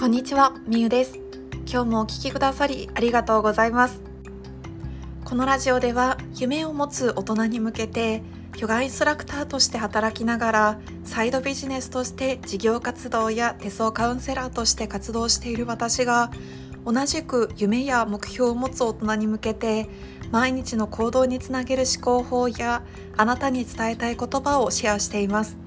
こんにちは、みゆです。今日もお聞きくださりありがとうございます。このラジオでは夢を持つ大人に向けてヨガインストラクターとして働きながらサイドビジネスとして事業活動や手相カウンセラーとして活動している私が同じく夢や目標を持つ大人に向けて毎日の行動につなげる思考法やあなたに伝えたい言葉をシェアしています。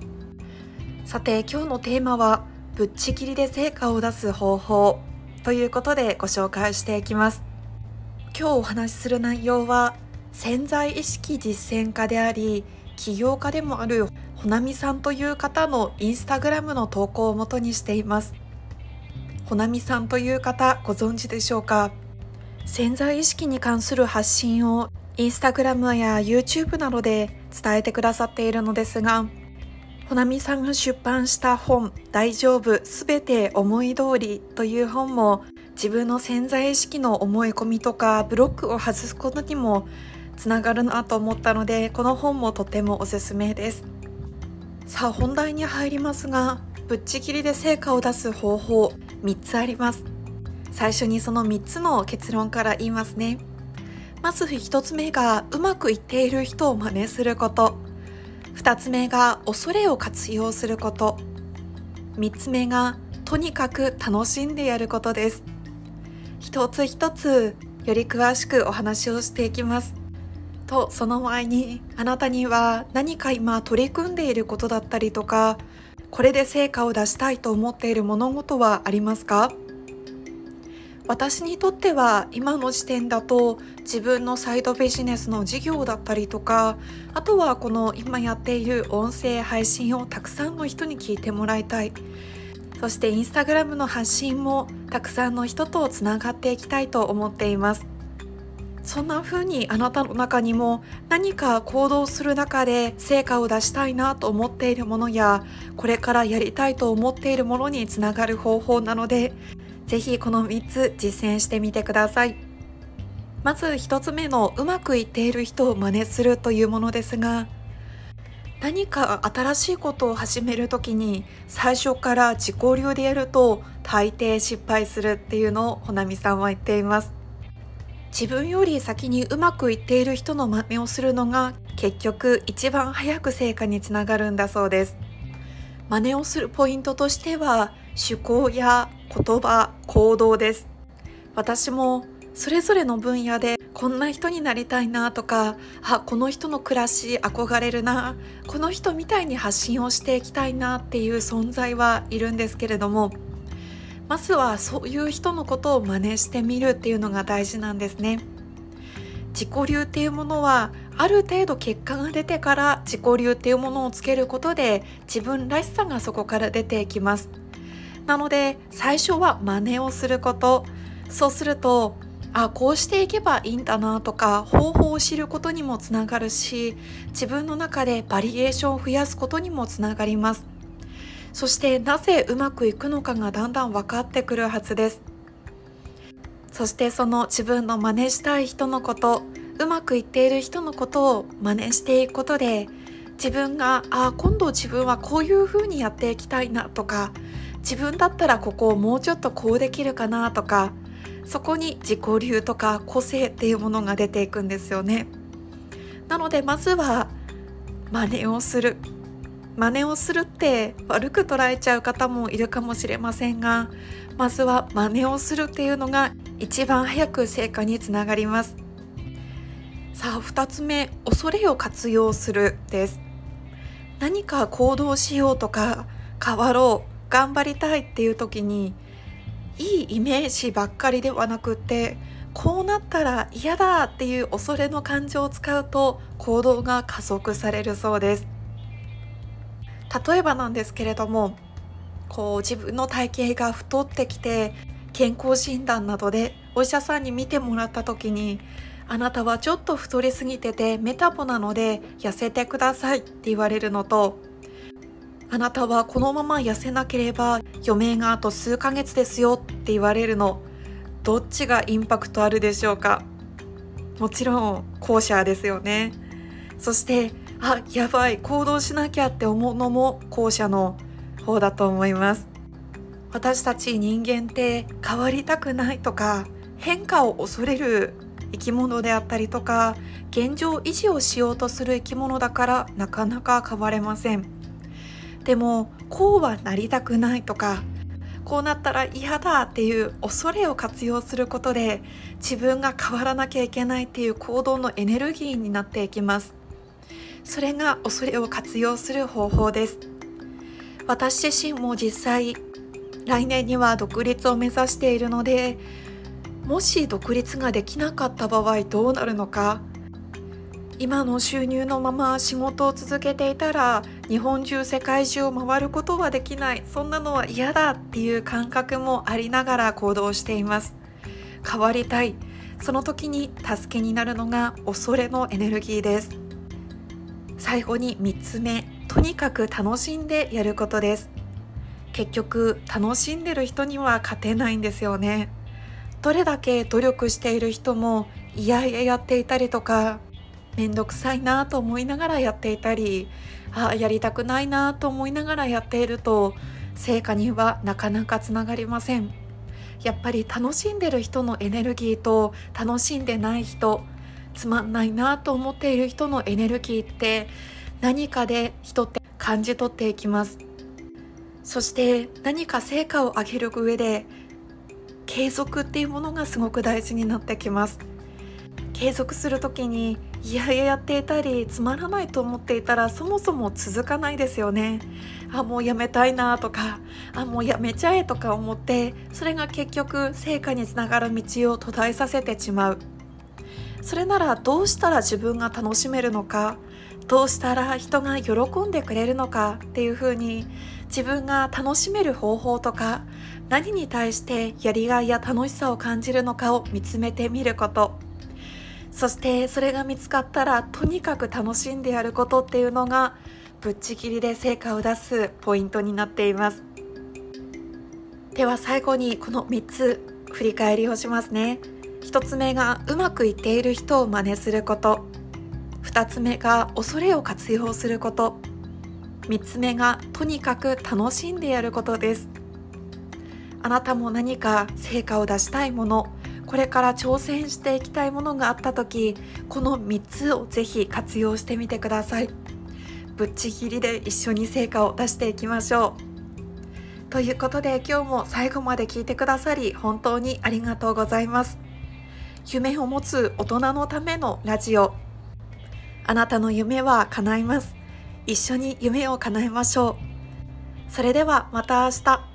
さて今日のテーマはぶっちぎりで成果を出す方法ということでご紹介していきます。今日お話しする内容は潜在意識実践家であり起業家でもあるほなみさんという方のインスタグラムの投稿をもとにしています。ほなみさんという方ご存知でしょうか？潜在意識に関する発信をインスタグラムや YouTube などで伝えてくださっているのですがほなみさんが出版した本「大丈夫すべて思い通り」という本も自分の潜在意識の思い込みとかブロックを外すことにもつながるなと思ったのでこの本もとてもおすすめです。さあ本題に入りますがぶっちぎりで成果を出す方法3つあります。最初にその3つの結論から言いますね。まず1つ目がうまくいっている人を真似すること。2つ目が恐れを活用すること。3つ目がとにかく楽しんでやることです。一つ一つより詳しくお話をしていきます。とその前にあなたには何か今取り組んでいることだったりとかこれで成果を出したいと思っている物事はありますか？私にとっては今の時点だと自分のサイドビジネスの事業だったりとかあとはこの今やっている音声配信をたくさんの人に聞いてもらいたい。そしてインスタグラムの発信もたくさんの人とつながっていきたいと思っています。そんな風にあなたの中にも何か行動する中で成果を出したいなと思っているものやこれからやりたいと思っているものにつながる方法なのでぜひこの3つ実践してみてください。まず1つ目のうまくいっている人を真似するというものですが何か新しいことを始める時に最初から自己流でやると大抵失敗するっていうのをほなみさんは言っています。自分より先にうまくいっている人の真似をするのが結局一番早く成果につながるんだそうです。真似をするポイントとしては趣向や言葉行動です。私もそれぞれの分野でこんな人になりたいなとかあこの人の暮らし憧れるなこの人みたいに発信をしていきたいなっていう存在はいるんですけれどもまずはそういう人のことを真似してみるっていうのが大事なんですね。自己流っていうものはある程度結果が出てから自己流っていうものをつけることで自分らしさがそこから出ていきます。なので最初は真似をすること。そうするとあこうしていけばいいんだなとか方法を知ることにもつながるし自分の中でバリエーションを増やすことにもつながります。そしてなぜうまくいくのかがだんだん分かってくるはずです。そしてその自分の真似したい人のことうまくいっている人のことを真似していくことで自分があ今度自分はこういうふうにやっていきたいなとか自分だったらここをもうちょっとこうできるかなとかそこに自己流とか個性っていうものが出ていくんですよね。なのでまずは真似をする。真似をするって悪く捉えちゃう方もいるかもしれませんがまずは真似をするっていうのが一番早く成果につながります。さあ2つ目恐れを活用するです。何か行動しようとか変わろう。頑張りたいっていう時にいいイメージばっかりではなくってこうなったら嫌だっていう恐れの感情を使うと行動が加速されるそうです。例えばなんですけれどもこう自分の体型が太ってきて健康診断などでお医者さんに見てもらった時にあなたはちょっと太りすぎててメタボなので痩せてくださいって言われるのとあなたはこのまま痩せなければ余命があと数ヶ月ですよって言われるの。どっちがインパクトあるでしょうか？もちろん後者ですよね。そしてあやばい行動しなきゃって思うのも後者の方だと思います。私たち人間って変わりたくないとか変化を恐れる生き物であったりとか現状維持をしようとする生き物だからなかなか変われません。でもこうはなりたくないとかこうなったら嫌だっていう恐れを活用することで自分が変わらなきゃいけないっていう行動のエネルギーになっていきます。それが恐れを活用する方法です。私自身も実際来年には独立を目指しているのでもし独立ができなかった場合どうなるのか今の収入のまま仕事を続けていたら日本中世界中を回ることはできない。そんなのは嫌だっていう感覚もありながら行動しています。変わりたい。その時に助けになるのが恐れのエネルギーです。最後に3つ目。とにかく楽しんでやることです。結局楽しんでる人には勝てないんですよね。どれだけ努力している人もいやいややっていたりとかめんどくさいなと思いながらやっていたりああやりたくないなと思いながらやっていると成果にはなかなかつながりません。やっぱり楽しんでる人のエネルギーと楽しんでない人つまんないなと思っている人のエネルギーって何かで人って感じ取っていきます。そして何か成果を上げる上で継続っていうものがすごく大事になってきます。継続する時にいやいややっていたりつまらないと思っていたらそもそも続かないですよね。あもうやめたいなとかあもうやめちゃえとか思ってそれが結局成果につながる道を途絶えさせてしまう。それならどうしたら自分が楽しめるのかどうしたら人が喜んでくれるのかっていうふうに自分が楽しめる方法とか何に対してやりがいや楽しさを感じるのかを見つめてみること。そしてそれが見つかったらとにかく楽しんでやることっていうのがぶっちぎりで成果を出すポイントになっています。では最後にこの3つ振り返りをしますね。1つ目がうまくいっている人を真似すること。2つ目が恐れを活用すること。3つ目がとにかく楽しんでやることです。あなたも何か成果を出したいものこれから挑戦していきたいものがあった時この3つをぜひ活用してみてください。ぶっちぎりで一緒に成果を出していきましょう。ということで今日も最後まで聞いてくださり本当にありがとうございます。夢を持つ大人のためのラジオ。あなたの夢は叶います。一緒に夢を叶えましょう。それではまた明日。